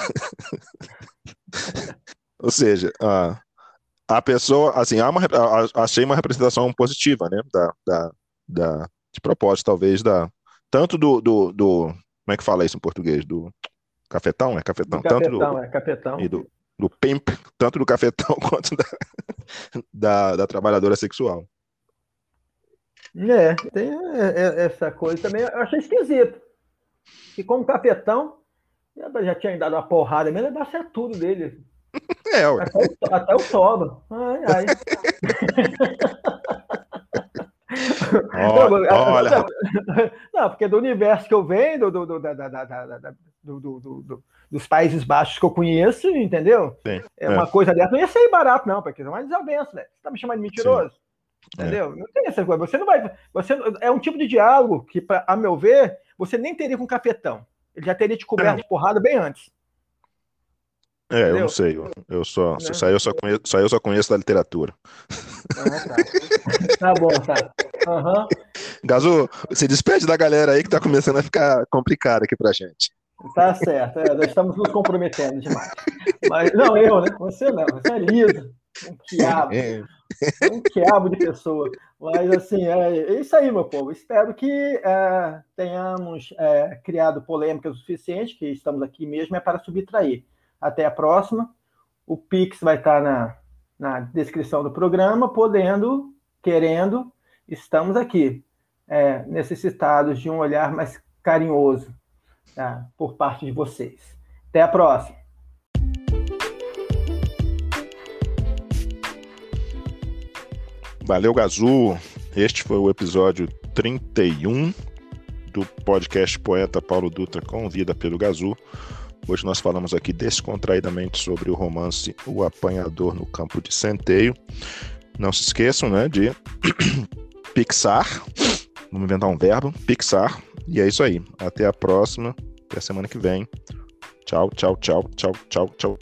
Ou seja, a, a pessoa, assim, há uma, achei uma representação positiva, né? Da, da, da, de propósito, talvez, da, tanto do, do, do, como é que fala isso em português? Do cafetão, é cafetão? Do Tanto do, é capetão. e do, do pimp, tanto do cafetão quanto da, da, da trabalhadora sexual. É, tem é, é, essa coisa também. Eu achei esquisito. Que como capetão, eu já tinha dado uma porrada mesmo, levasse tudo dele. É, ué. Até o, até o solo. Ai, ai. Não, olha, não, porque do universo que eu venho, do, do, da- da- da- da- da- do- do- do- do- dos Países Baixos que eu conheço, entendeu? Sim, É é. uma coisa dessa, não ia sair barato, não, porque é uma desavença, velho. Você tá me chamando de mentiroso? É. Entendeu? Não tem essa coisa. Você não vai. Você, é um tipo de diálogo que, pra, a meu ver, você nem teria com o cafetão. Ele já teria te coberto de porrada bem antes. é, eu entendeu? não sei, eu, eu só, Né? aí eu só conheço, aí eu só conheço da literatura. Ah, tá. tá bom, tá. Aham. Gazu, se despede da galera aí que tá começando a ficar complicado aqui pra gente. Tá certo, é, nós estamos nos comprometendo demais. Mas, não, eu, né? Você não, você é liso. Um quiabo, É, um quiabo de pessoa. Mas, assim, é, é isso aí, meu povo. Espero que é, tenhamos é, criado polêmicas o suficiente, que estamos aqui mesmo, é para subtrair. Até a próxima. O Pix vai estar na, na descrição do programa, podendo, querendo, estamos aqui, é, necessitados de um olhar mais carinhoso tá, por parte de vocês. Até a próxima. Valeu, Gazu. Este foi o episódio 31 do podcast Poeta Paulo Dutra Convida Pedro Gazu. Hoje nós falamos aqui descontraidamente sobre o romance O Apanhador no Campo de Centeio. Não se esqueçam, né, de pixar. Vamos inventar um verbo, pixar. E é isso aí. Até a próxima. Até a semana que vem. Tchau, tchau, tchau, tchau, tchau, tchau.